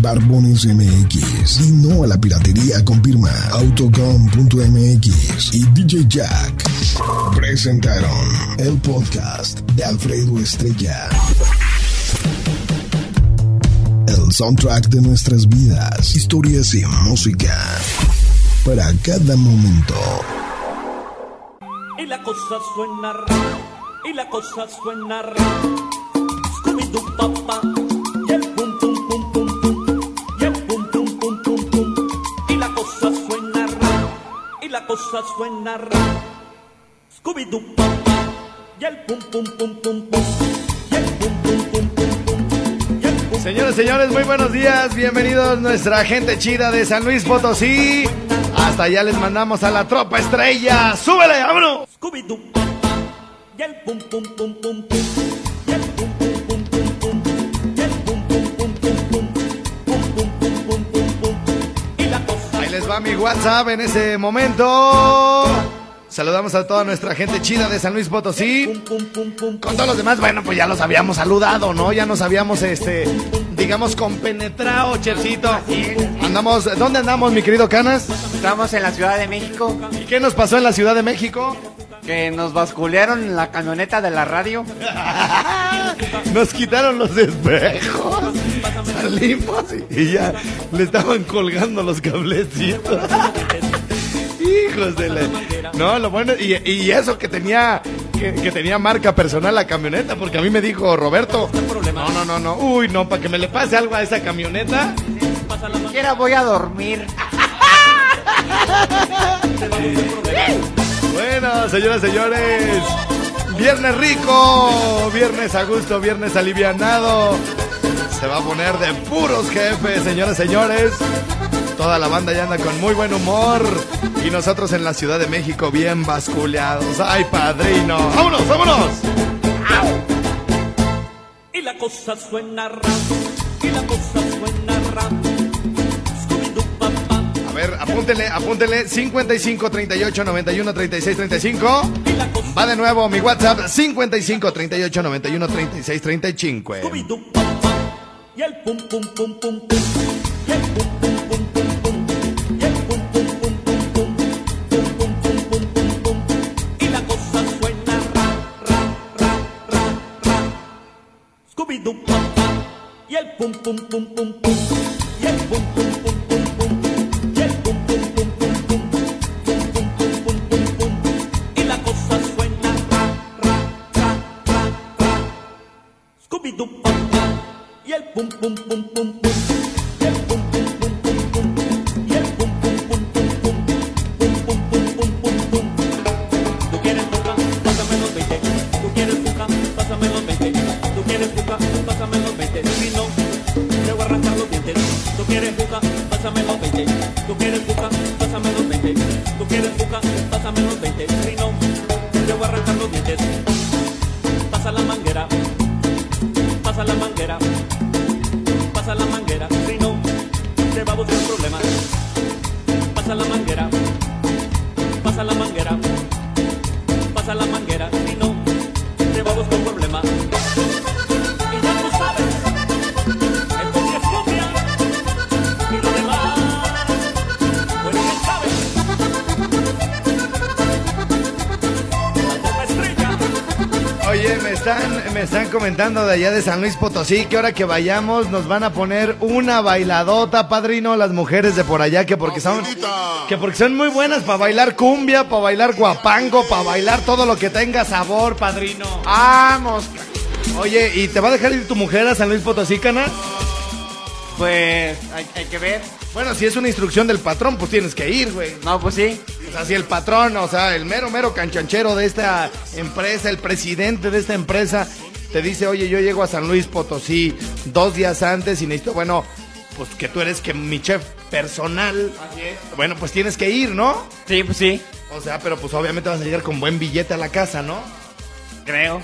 Barbones MX. Y no a la piratería con firma Autocom.mx y DJ Jack presentaron el podcast de Alfredo Estrella. El soundtrack de nuestras vidas, historias y música para cada momento. Y la cosa suena y la cosa suena. Scooby-Doo papá, cosa suena rara. Scooby-Doo y el pum pum pum pum pum, y el pum pum pum pum pum, y el pum Señores, señores, muy buenos días. Bienvenidos nuestra gente chida de San Luis Potosí. Hasta allá les mandamos a la tropa estrella. ¡Súbele, vámonos! Scooby-Doo y el pum pum pum pum pum, mi WhatsApp en ese momento. Saludamos a toda nuestra gente chida de San Luis Potosí. Con todos los demás, bueno, pues ya los habíamos saludado, ¿no? Ya nos habíamos, este, digamos, compenetrado, Chercito. Andamos, ¿dónde andamos, mi querido Canas? Estamos en la Ciudad de México, ¿Y qué nos pasó en la Ciudad de México? Que nos basculearon en la camioneta de la radio. Nos quitaron los espejos. Salimos y, ya le estaban colgando los cablecitos. Hijos de la... No, lo bueno, y, y eso que tenía, que, que tenía marca personal la camioneta, porque a mí me dijo Roberto, no, no, no, no, uy, no, para que me le pase algo a esa camioneta. Quiera voy a dormir. Bueno, señoras, señores, viernes rico, viernes a gusto, viernes alivianado. Se va a poner de puros jefes, señoras, señores. Toda la banda ya anda con muy buen humor. Y nosotros en la Ciudad de México bien basculeados. ¡Ay, padrino! ¡Vámonos, vámonos! y la cosa suena rara, y la cosa suena rara. Ver, apúntele, apúntele. 55 38 91 36 35. y la cosa Va de nuevo mi WhatsApp. 55 38 91 36 35. Scooby-Doo papá, y el pum pum pum pum pum, y el pum pum pum pum y el pum pum pum pum pum, pum pum pum pum y la cosa suena ra ra ra ra ra. Scooby-Doo papá, y el pum pum pum pum están, me están comentando de allá de San Luis Potosí que ahora que vayamos nos van a poner una bailadota, padrino, las mujeres de por allá, que porque son, que porque son muy buenas para bailar cumbia, para bailar guapango, para bailar todo lo que tenga sabor, padrino. Vamos. Oye, ¿y te va a dejar ir tu mujer a San Luis Potosí, cana? Pues hay, hay que ver. Bueno, si es una instrucción del patrón, pues tienes que ir, güey. No, pues sí. O sea, si el patrón, o sea, el mero, mero canchanchero de esta empresa, el presidente de esta empresa, te dice, oye, yo llego a San Luis Potosí dos días antes y necesito, bueno, pues que tú eres que mi chef personal. Así es. Bueno, pues tienes que ir, ¿no? Sí, pues sí. O sea, pero pues obviamente vas a llegar con buen billete a la casa, ¿no? Creo.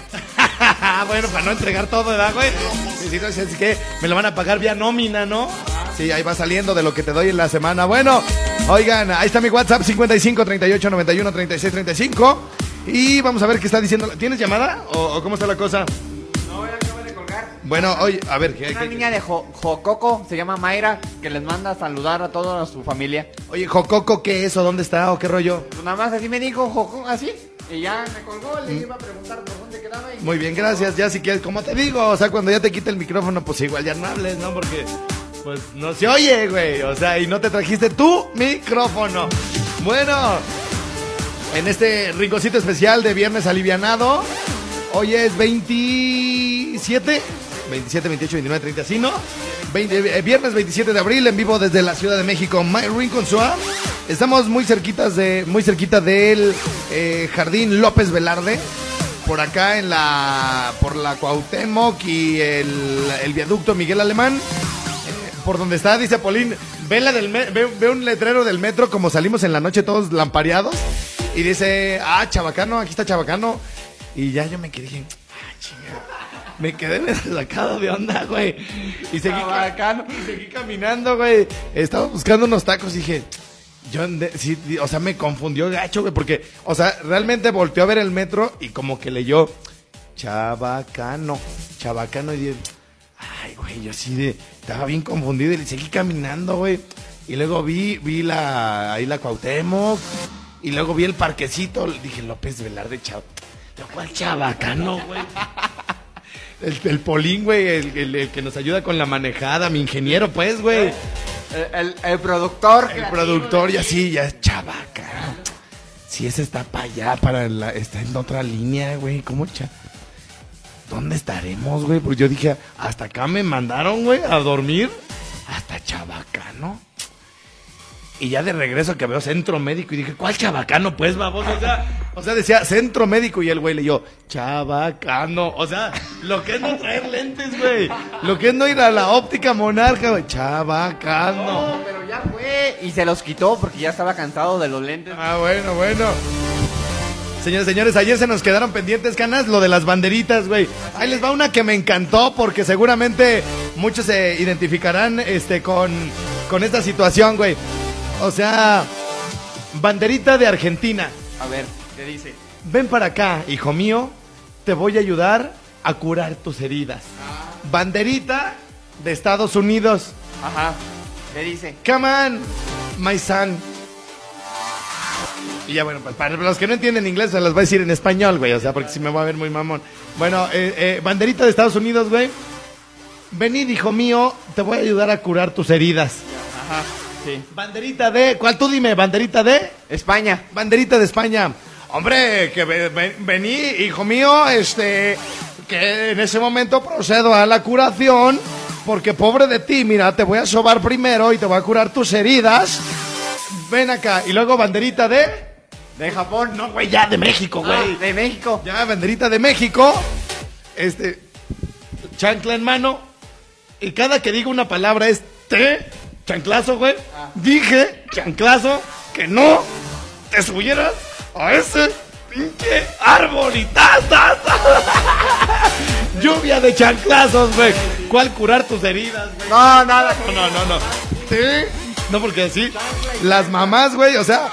bueno, para no entregar todo, ¿verdad, güey? Sí, no, es que me lo van a pagar vía nómina, ¿no? Sí, ahí va saliendo de lo que te doy en la semana. Bueno, oigan, ahí está mi WhatsApp 55 38 91 36 35. Y vamos a ver qué está diciendo. ¿Tienes llamada? ¿O, o cómo está la cosa? No, ya acabo de colgar. Bueno, oye, a ver, ¿qué, Una qué- niña de Jo- Jococo, se llama Mayra, que les manda a saludar a toda su familia. oye, Jococo, ¿qué es o dónde está o qué rollo? Pues nada más así me dijo Jococo, así. Y ya me colgó, le iba a preguntar por dónde quedaba. Y Muy bien, gracias. Ya si quieres, como te digo, o sea, cuando ya te quite el micrófono, pues igual ya no hables, ¿no? Porque, pues, no se oye, güey. O sea, y no te trajiste tu micrófono. Bueno, en este rinconcito especial de Viernes Alivianado, hoy es 27, 27, 28, 29, 30, ¿sí, no? 20, eh, viernes 27 de abril, en vivo desde la Ciudad de México, My Rincon. Estamos muy cerquitas de, muy cerquita del eh, Jardín López Velarde por acá en la por la Cuauhtémoc y el, viaducto Miguel Alemán por donde está dice Polín ve la del me- ve, ve un letrero del metro como salimos en la noche todos lampareados y dice ah Chabacano aquí está Chabacano y ya yo me quedé dije ah chinga me quedé sacado de onda güey. Y seguí, ca- Chabacano. y seguí caminando güey. Estaba buscando unos tacos y dije yo, ande- sí, di- o sea, me confundió gacho, güey, porque, o sea, realmente volteó a ver el metro y como que leyó Chabacano, Chabacano y dije, ay, güey, yo así de, estaba bien confundido y seguí caminando, güey. Y luego vi, vi la, ahí la Cuauhtémoc y luego vi el parquecito, dije, López Velarde, Chab... ¿Yo cuál Chabacano, güey? El, el Polín, güey, el, el- el que nos ayuda con la manejada, mi ingeniero, pues, güey. El, el- el productor. El productor y así, ya es chavaca. Si ese está para allá, para la, está en otra línea, güey. ¿Cómo cha? ¿Dónde estaremos, güey? Porque yo dije, hasta acá me mandaron, güey, a dormir. Hasta Chabacano. Y ya de regreso que veo centro médico y dije, ¿cuál Chabacano, pues, baboso? O sea, o sea, decía centro médico y el güey leyó, Chabacano. O sea, lo que es no traer lentes, güey. Lo que es no ir a la óptica monarca, güey. Chabacano. No, pero ya fue. Y se los quitó porque ya estaba cansado de los lentes. Ah, bueno, bueno. Señores, señores, ayer se nos quedaron pendientes, canas, lo de las banderitas, güey. Ahí les va una que me encantó porque seguramente muchos se identificarán este, con, con esta situación, güey. O sea, banderita de Argentina. A ver, ¿qué dice? Ven para acá, hijo mío, te voy a ayudar a curar tus heridas. Banderita de Estados Unidos. Ajá. ¿Qué dice? Come on, my son. Y ya bueno, pues para los que no entienden inglés se las voy a decir en español, güey, o sea, porque si me va a ver muy mamón. Bueno, eh, eh, banderita de Estados Unidos, güey. Venid, hijo mío, te voy a ayudar a curar tus heridas. Ajá. Sí. Banderita de, ¿cuál tú dime? Banderita de, España. banderita de España. Hombre, que ve- ve- vení, hijo mío, este, que en ese momento procedo a la curación, porque pobre de ti, mira, te voy a sobar primero y te voy a curar tus heridas. Ven acá, y luego banderita de... De Japón. No, güey, ya de México, Ah, güey. de México. Ya, banderita de México. Este. Chancla en mano. Y cada que digo una palabra es te. Chanclazo, güey. Dije, chanclazo, que no te subieras a ese pinche árbol y ta, ta, ta. Lluvia de chanclazos, güey. ¿Cuál curar tus heridas, güey? No, nada. No, no, no, no. Sí. No, porque así. Las mamás, güey, o sea,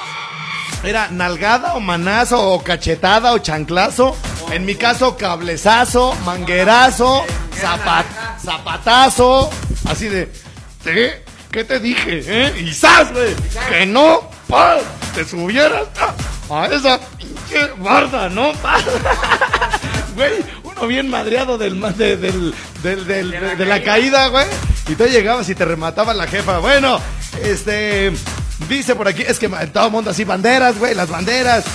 era nalgada o manazo o cachetada o chanclazo. En mi caso, cablezazo, manguerazo, zapat, zapatazo. Así de, ¿te? ¿Qué te dije? ¿Eh? Y ¡zas, güey! Que no, pa, te subieras a, esa pinche barda, ¿no? Güey, uno bien madreado del, de, del, del, del- de, de la caída, güey. Y tú llegabas y te remataba la jefa. Bueno, este. Dice por aquí, es que todo el mundo así, banderas, güey, las banderas.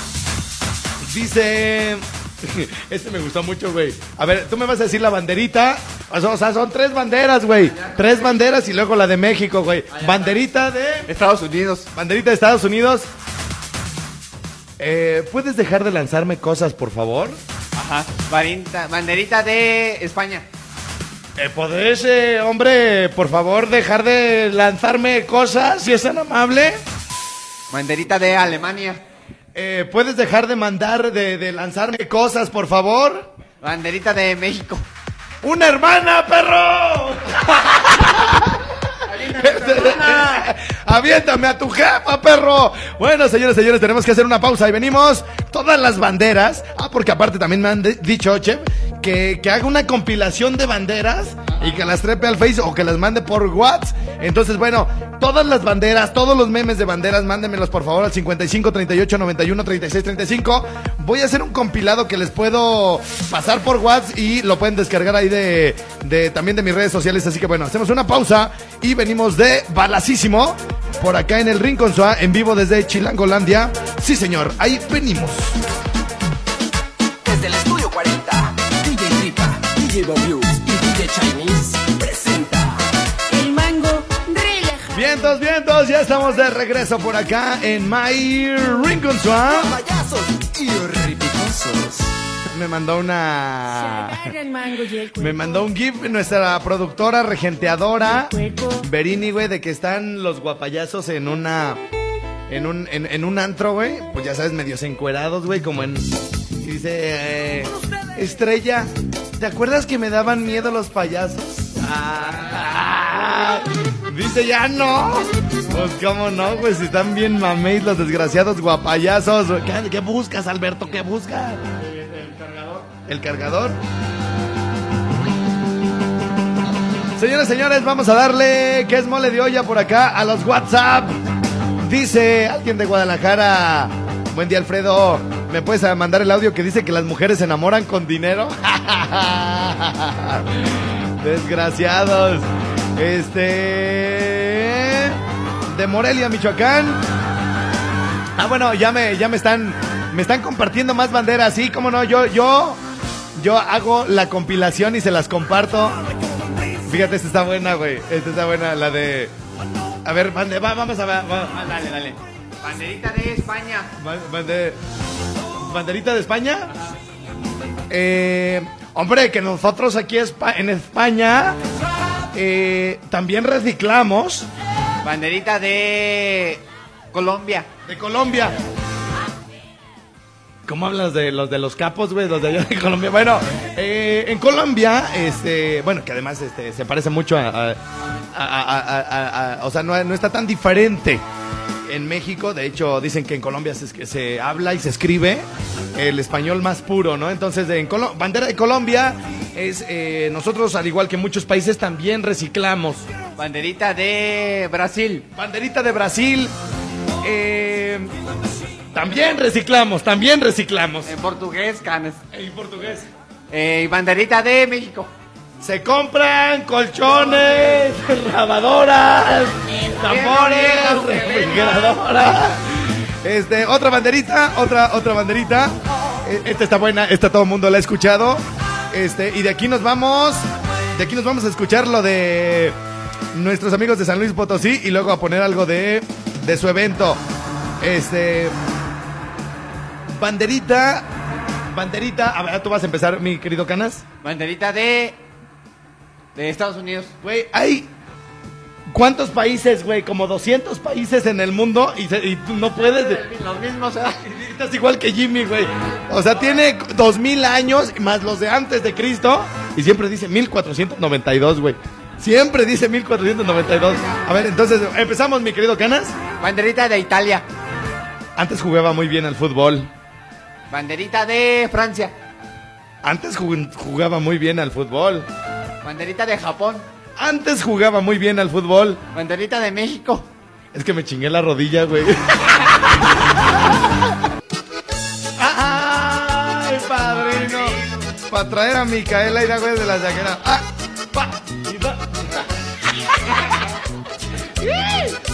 Dice. Este me gustó mucho, güey. A ver, tú me vas a decir la banderita. O sea, o sea, son tres banderas, güey. Tres banderas y luego la de México, güey. Banderita de. Estados Unidos. Banderita de Estados Unidos. Eh, ¿Puedes dejar de lanzarme cosas, por favor? Ajá. Banderita, banderita de España. Eh, ¿Podés, eh, hombre, por favor, dejar de lanzarme cosas, si es tan amable? Banderita de Alemania. Eh, ¿Puedes dejar de mandar, de, de lanzarme cosas, por favor? Banderita de México. ¡Una hermana, perro! Aviéntame a tu jefa, perro. Bueno, señores, señores, tenemos que hacer una pausa y venimos todas las banderas. Ah, porque aparte también me han dicho, Che, que, que haga una compilación de banderas y que las trepe al Face o que las mande por WhatsApp. Entonces, bueno, todas las banderas, todos los memes de banderas, mándenmelos por favor al 55 38 91 36 35. Voy a hacer un compilado que les puedo pasar por WhatsApp y lo pueden descargar ahí de, de también de mis redes sociales. Así que bueno, hacemos una pausa y venimos de balacísimo por acá en el Rincón Suá, en vivo desde Chilangolandia. Sí, señor, ahí venimos. Tripa, DJ Bob y DJ Chinese presenta El mango relaja. Vientos, vientos, ya estamos de regreso por acá en My Rincón Suá. payasos y ripicosos. Me mandó una... Agarra el mango y el. Me mandó un GIF nuestra productora regenteadora. Berini, güey, de que están los guapayazos en una. En un, en, en un antro, güey. Pues ya sabes, medios encuerados, güey, como en. Y dice. eh, Estrella, ¿te acuerdas que me daban miedo los payasos? Ah, dice ya no. Pues cómo no, güey, si están bien mameis los desgraciados guapayazos. ¿Qué, qué buscas, Alberto? ¿Qué buscas? El cargador. El cargador. Señores, señores, vamos a darle que es mole de olla por acá a los WhatsApp. Dice alguien de Guadalajara. Buen día, Alfredo. ¿Me puedes mandar el audio que dice que las mujeres se enamoran con dinero? Desgraciados. Este. De Morelia, Michoacán. Ah, bueno, ya me, ya me están. Me están compartiendo más banderas. Sí, cómo no. Yo, yo. Yo hago la compilación y se las comparto. Fíjate, esta está buena, güey. Esta está buena, la de. A ver, vamos a ver. dale, dale. Banderita de España. ba- bande- ¿Banderita de España? Eh, hombre, que nosotros aquí en España eh, también reciclamos Banderita de Colombia. de Colombia. ¿Cómo hablas de los de los capos, güey? Los de allá de Colombia. Bueno, eh, en Colombia, este, bueno, que además este, se parece mucho a, a- a- a- a- a- o sea, no, no está tan diferente. En México, de hecho, dicen que en Colombia se, se habla y se escribe el español más puro, ¿no? Entonces, en Colo- bandera de Colombia es, eh, nosotros, al igual que muchos países, también reciclamos. Banderita de Brasil. Banderita de Brasil. eh, también reciclamos, también reciclamos. En portugués, canes. En portugués. Eh, banderita de México. Se compran colchones, lavadoras, tambores, refrigeradoras. Este, otra banderita, otra, otra banderita. Eh, Esta está buena, esta todo el mundo la ha escuchado. Este, y de aquí nos vamos, de aquí nos vamos a escuchar lo de nuestros amigos de San Luis Potosí y luego a poner algo de, de su evento. Este, banderita, banderita. A ver, tú vas a empezar, mi querido Canas. Banderita de. De Estados Unidos. Güey, hay. ¿Cuántos países, güey? Como 200 países en el mundo y, se- y tú no puedes. de- Los mismos, ¿eh? Estás igual que Jimmy, güey. O sea, tiene 2000 años más los de antes de Cristo y siempre dice 1492, güey. Siempre dice 1492. A ver, entonces empezamos, mi querido Canas. Banderita de Italia. Antes jugaba muy bien al fútbol. Banderita de Francia. Antes jug- jugaba muy bien al fútbol. Banderita de Japón. Antes jugaba muy bien al fútbol. Banderita de México. Es que me chingué la rodilla, güey. ¡Ay, padrino! Para traer a Micaela y la güey de la jaquera. ¡Ah! pa, y pa.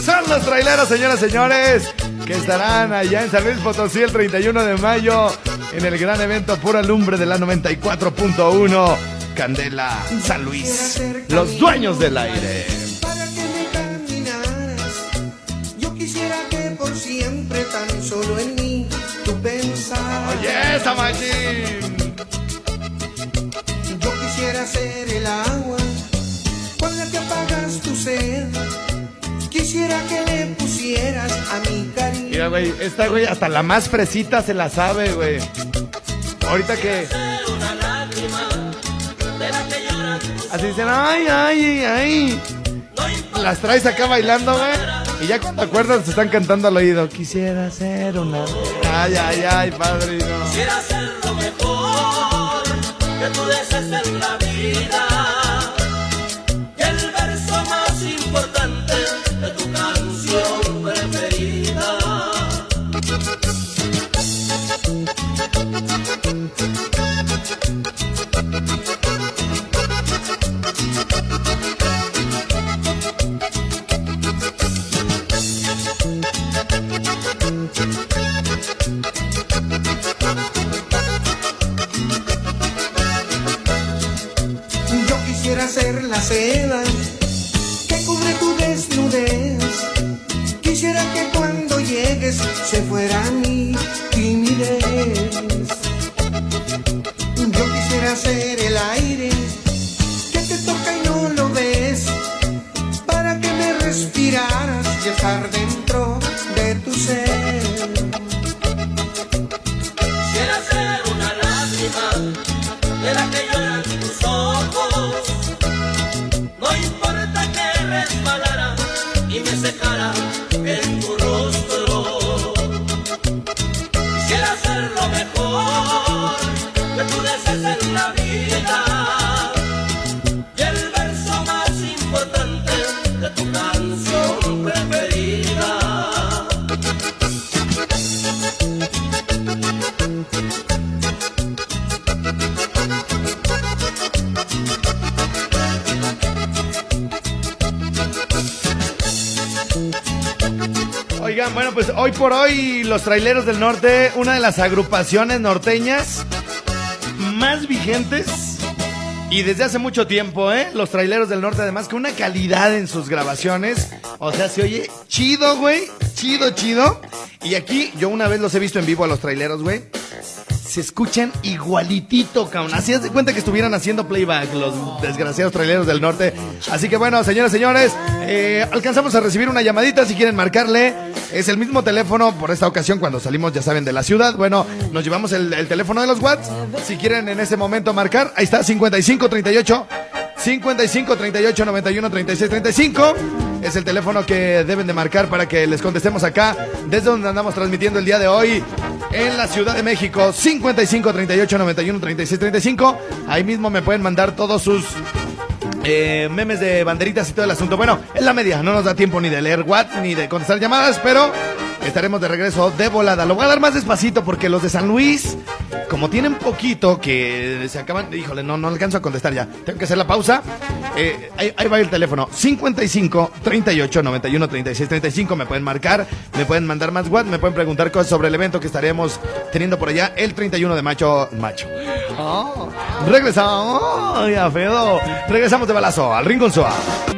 Son los traileros, señoras y señores, que estarán allá en San Luis Potosí el 31 de mayo en el gran evento Pura Lumbre de la 94.1 Candela San Luis. Los dueños del aire. para que me caminaras. Yo quisiera que por siempre tan solo en mí tú pensaras. Oye, esa machín. Yo quisiera ser el agua con la que apagas tu sed. Quisiera que le pusieras a mi cariño Mira, güey, esta, güey, hasta la más fresita se la sabe, güey. Ahorita que... Así dicen, ay, ay, ay. Las traes acá bailando, güey. Y ya cuando acuerdas, se están cantando al oído. Quisiera ser una. Ay, ay, ay, padrino. Quisiera ser lo mejor que tú desees en la vida. Y el verso más importante de tu canción de la que por hoy los traileros del norte, una de las agrupaciones norteñas más vigentes y desde hace mucho tiempo, ¿eh? Los traileros del norte, además, con una calidad en sus grabaciones. O sea, se oye chido, güey. Chido, chido. Y aquí, yo una vez los he visto en vivo a los traileros, güey. Se escuchan igualitito, cabrón. Así de cuenta que estuvieran haciendo playback los desgraciados traileros del norte. Así que bueno, señoras, señores, eh, alcanzamos a recibir una llamadita si quieren marcarle. Es el mismo teléfono por esta ocasión cuando salimos, ya saben, de la ciudad. Bueno, nos llevamos el, el teléfono de los Watts. Si quieren en ese momento marcar, ahí está, 5538 55 38 91 36 35 es el teléfono que deben de marcar para que les contestemos acá desde donde andamos transmitiendo el día de hoy en la Ciudad de México 55 38 91 36 35 ahí mismo me pueden mandar todos sus eh, memes de banderitas y todo el asunto. Bueno es la media no nos da tiempo ni de leer what ni de contestar llamadas pero estaremos de regreso de volada lo voy a dar más despacito porque los de San Luis como tienen poquito que se acaban, híjole, no, no alcanzo a contestar ya. Tengo que hacer la pausa. Eh, ahí, ahí va el teléfono. 55 38 91 36 35. Me pueden marcar, me pueden mandar más WhatsApp, me pueden preguntar cosas sobre el evento que estaremos teniendo por allá el 31 de macho. Macho. Oh, regresamos. Oh, ya, Fedo. Regresamos de balazo al Rincón Suave.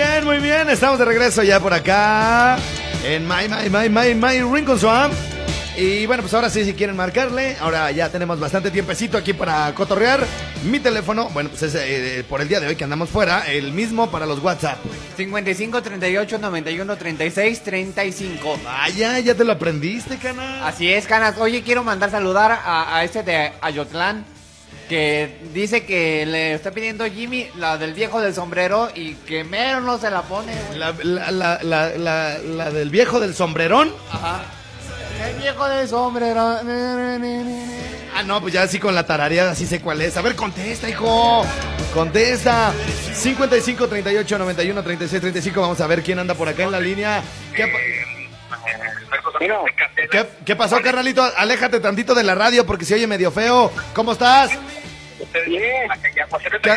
Bien, muy bien. Estamos de regreso ya por acá en My, My, My, My, My Rincon Swamp. Y bueno, pues ahora sí, si quieren marcarle, ahora ya tenemos bastante tiempecito aquí para cotorrear. Mi teléfono, bueno, pues es eh, por el día de hoy que andamos fuera, el mismo para los WhatsApp. 55 38 91 36 35. Vaya, ya te lo aprendiste, cana. Así es, Canas. Oye, quiero mandar saludar a, a este de Ayotlán que dice que le está pidiendo Jimmy la del viejo del sombrero y que mero no se la pone. La, la, la, del viejo del sombrerón. Ajá. El viejo del sombrero. Ah, no, pues ya así con la tarareada, así sé cuál es. A ver, contesta, hijo. Contesta. 55 38 91 36 35. Vamos a ver quién anda por acá en la línea. ¿Qué, ¿Qué, qué pasó, carnalito? Aléjate tantito de la radio porque se oye medio feo. ¿Cómo estás? ¿Qué,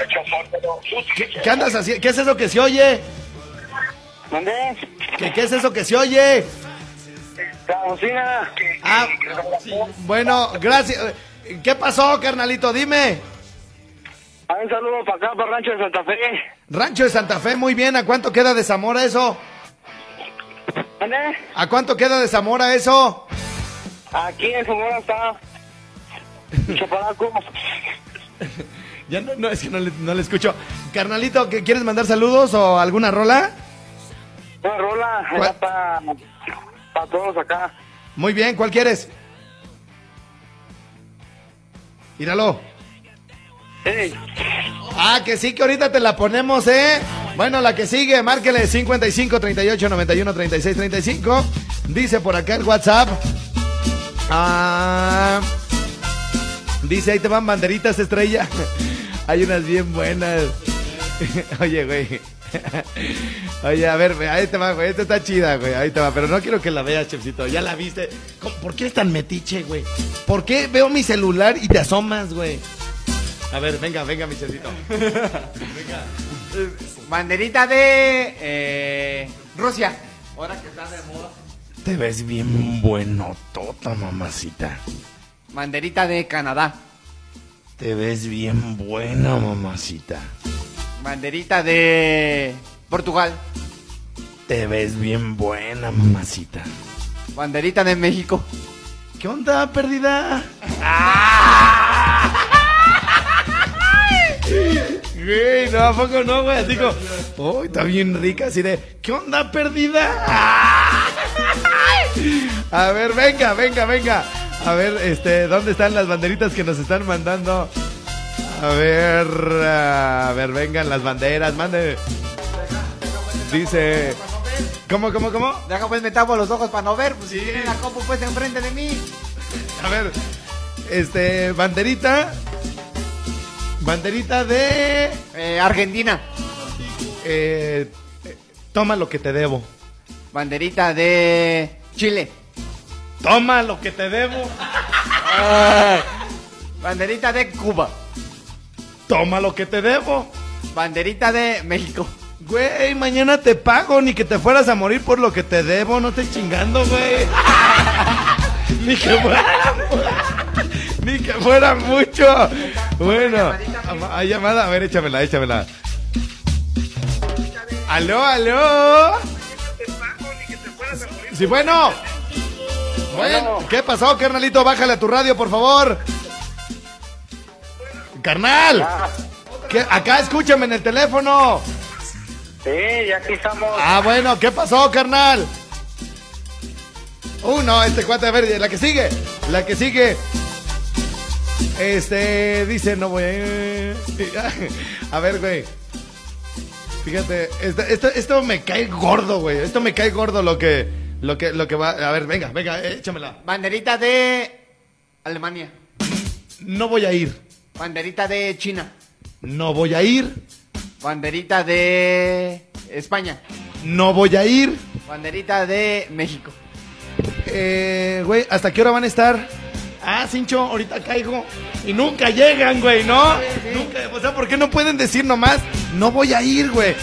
qué- qué andas haciendo? ¿Qué es eso que se oye? ¿Qué, qué es eso que se oye? Ah, bueno, gracias. ¿Qué pasó, carnalito? Dime. Un saludo para acá, para Rancho de Santa Fe. Rancho de Santa Fe, muy bien. ¿A cuánto queda de Zamora eso? ¿Dónde? ¿A cuánto queda de Zamora eso? Aquí en Zamora está Chapalaco. Ya no, no, es que no le, no le escucho. Carnalito, ¿qué, ¿quieres mandar saludos o alguna rola? Una rola ¿Cuál? para todos acá. Muy bien, ¿cuál quieres? Míralo. Hey, Ah, que sí, que ahorita te la ponemos, ¿eh? Bueno, la que sigue, márquele 55 38 91 36 35. Dice por acá el WhatsApp. Ah, dice, ahí te van banderitas estrella. Hay unas bien buenas. Oye, güey. Oye, a ver, ahí te va, güey. Esta está chida, güey. Ahí te va. Pero no quiero que la veas, chefcito. Ya la viste. ¿Cómo- ¿Por qué eres tan metiche, güey? ¿Por qué veo mi celular y te asomas, güey? A ver, venga, venga, mi chefcito. Banderita de eh, Rusia. Ahora que está de moda. Te ves bien bueno, tota mamacita. Banderita de Canadá. Te ves bien buena, mamacita. Banderita de Portugal. Te ves bien buena, mamacita. Banderita de México. ¿Qué onda, perdida? Güey, no, ¿a poco no, güey? Así como, uy, está bien rica, así de, ¿qué onda, perdida? A ver, venga, venga, venga. A ver, este, ¿dónde están las banderitas que nos están mandando? A ver, a ver, vengan las banderas, mande. Dice, ¿cómo, cómo, cómo? Deja pues me tapo los ojos para no ver. Pues si tienen la copa pues enfrente de mí. A ver, este, banderita. Banderita de. Eh, Argentina. eh, toma lo que te debo. Banderita de Chile. Toma lo que te debo. Banderita de Cuba. Toma lo que te debo. Banderita de México. Güey, mañana te pago, ni que te fueras a morir por lo que te debo, no te chingando, güey. ni que fuera, ni que fuera mucho. Bueno, hay llamada, a ver, échamela, échamela. Aló, aló. Sí, bueno. Bueno, ¿qué pasó, carnalito? Bájale a tu radio, por favor. Carnal. ¿Qué? Acá escúchame en el teléfono. sí, ya aquí estamos. Ah, bueno, ¿qué pasó, carnal? Uh, no, este cuate, a ver, la que sigue, la que sigue. Este, dice, no voy a ir. A ver, güey. Fíjate, esto, esto, esto me cae gordo, güey. Esto me cae gordo lo que, lo que, lo que va. A ver, venga, venga, échamela. Banderita de Alemania. No voy a ir. Banderita de China. No voy a ir. Banderita de España. No voy a ir. Banderita de México. Eh, güey, ¿hasta qué hora van a estar? Ah, Cincho, ahorita caigo. Y nunca llegan, güey, ¿no? Nunca, o sea, ¿por qué no pueden decir nomás? No voy a ir, güey.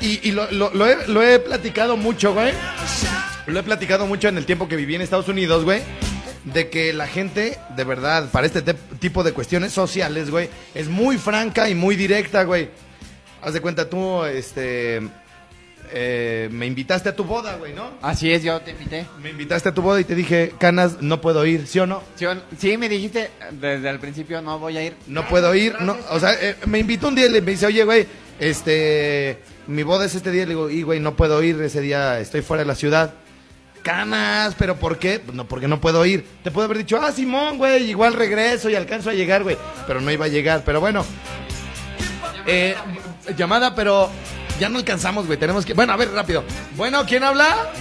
Y, y lo, lo- lo he, lo he platicado mucho, güey. Lo he platicado mucho en el tiempo que viví en Estados Unidos, güey. De que la gente, de verdad, para este te- tipo de cuestiones sociales, güey, es muy franca y muy directa, güey. Haz de cuenta tú, este. Eh, me invitaste a tu boda, güey, ¿no? Así es, yo te invité. Me invitaste a tu boda y te dije, Canas, no puedo ir, ¿sí o no? Sí, o- sí, me dijiste desde el principio no voy a ir. No puedo ir, no, o sea, eh, me invitó un día y le me dice, oye, güey, este, mi boda es este día, le digo, y güey, no puedo ir, ese día estoy fuera de la ciudad. Canas, ¿pero por qué? Pues no, porque no puedo ir. Te puedo haber dicho, ah, Simón, güey, igual regreso y alcanzo a llegar, güey. Pero no iba a llegar, pero bueno. Eh, llamada, pero ya no alcanzamos, güey, tenemos que... Bueno, a ver, rápido. Bueno, ¿quién habla?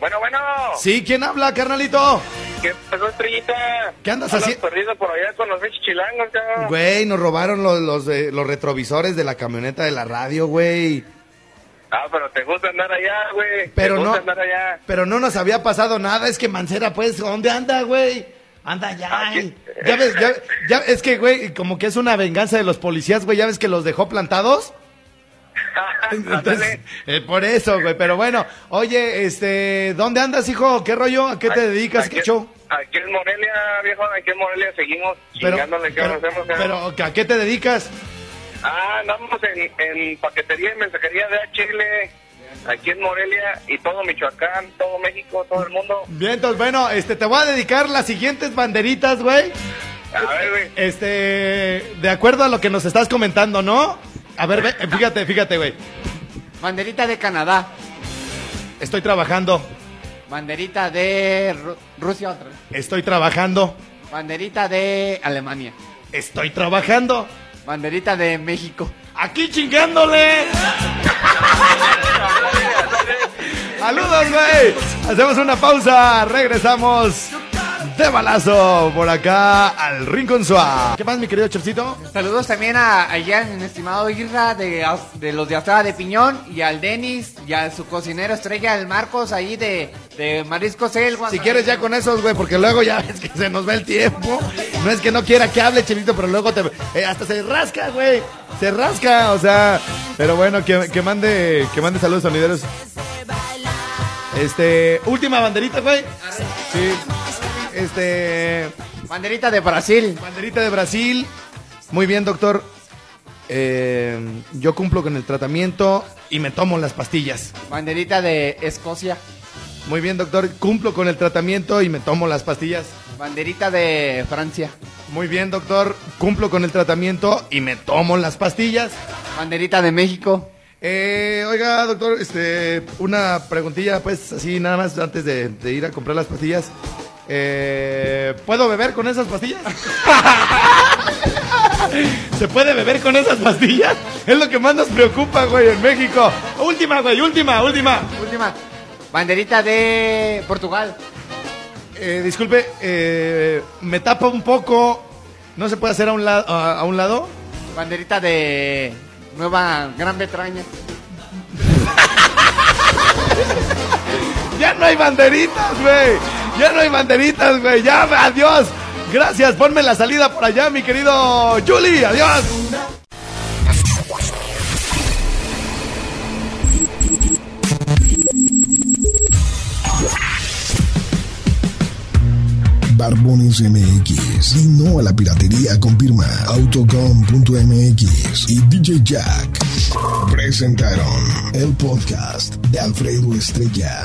Bueno, bueno. Sí, ¿quién habla, carnalito? ¿Qué pasó, estrellita? ¿Qué andas haciendo? perdido por allá con los bichos chilangos, cabrón. Güey, nos robaron los, los, eh, los retrovisores de la camioneta de la radio, güey. Ah, pero te gusta andar allá, güey. Pero te no, gusta andar allá. pero no nos había pasado nada. Es que Mancera, pues, ¿dónde anda, güey? Anda ya. Aquí. Ya ves, ya, ya- es que, güey, como que es una venganza de los policías, güey. Ya ves que los dejó plantados. Entonces, eh, por eso, güey. Pero bueno, oye, este, ¿dónde andas, hijo? ¿Qué rollo? ¿A qué te dedicas? Aquí- ¿Qué show? Aquí en Morelia, viejo, aquí en Morelia seguimos Pero, chingándole. ¿Qué pero, hacemos, pero, ¿a qué te dedicas? Ah, andamos en, en paquetería y mensajería de Chile, aquí en Morelia y todo Michoacán, todo México, todo el mundo. Bien, entonces, bueno, este, te voy a dedicar las siguientes banderitas, güey. A ver, güey. Este, de acuerdo a lo que nos estás comentando, ¿no? A ver, ve- fíjate, fíjate, güey. Banderita de Canadá. Estoy trabajando, Banderita de Ru- Rusia otra vez. estoy trabajando, Banderita de Alemania. estoy trabajando. Banderita de México. Aquí chingándole. Saludos, güey. Hacemos una pausa. Regresamos de balazo por acá al Rincón Suá. ¿Qué más, mi querido Chorcito? Saludos también a, allá al estimado Irra de, de los de Austrada de Piñón y al Denis y a su cocinero estrella, el Marcos, ahí de, de Mariscos El. Si quieres ya con esos, güey, porque luego ya ves que se nos va el tiempo. No es que no quiera que hable, Chelito, pero luego te, eh, hasta se rasca, güey. Se rasca, o sea. Pero bueno, que, que mande que mande saludos sonideros. Este, última banderita, güey. Sí. Este, Banderita de Brasil. banderita de Brasil. Muy bien, doctor. Eh, yo cumplo con el tratamiento y me tomo las pastillas. Banderita de Escocia. Muy bien, doctor. Cumplo con el tratamiento y me tomo las pastillas. Banderita de Francia. Muy bien, doctor. Cumplo con el tratamiento y me tomo las pastillas. Banderita de México. Eh, oiga, doctor, este, una preguntilla, pues, así nada más antes de, de ir a comprar las pastillas. Eh, ¿Puedo beber con esas pastillas? ¿Se puede beber con esas pastillas? Es lo que más nos preocupa, güey, en México. Última, güey, última, última. Última. Banderita de Portugal. Eh, disculpe, eh, me tapa un poco. ¿No se puede hacer a un, la- a, a un lado? Banderita de Nueva Gran Bretaña. Ya no hay banderitas, güey. Ya no hay banderitas, güey. Ya, adiós. Gracias. Ponme la salida por allá, mi querido Julie. Adiós. Barbones MX. Y no a la piratería con firma Autocom.mx y DJ Jack. Presentaron el podcast de Alfredo Estrella.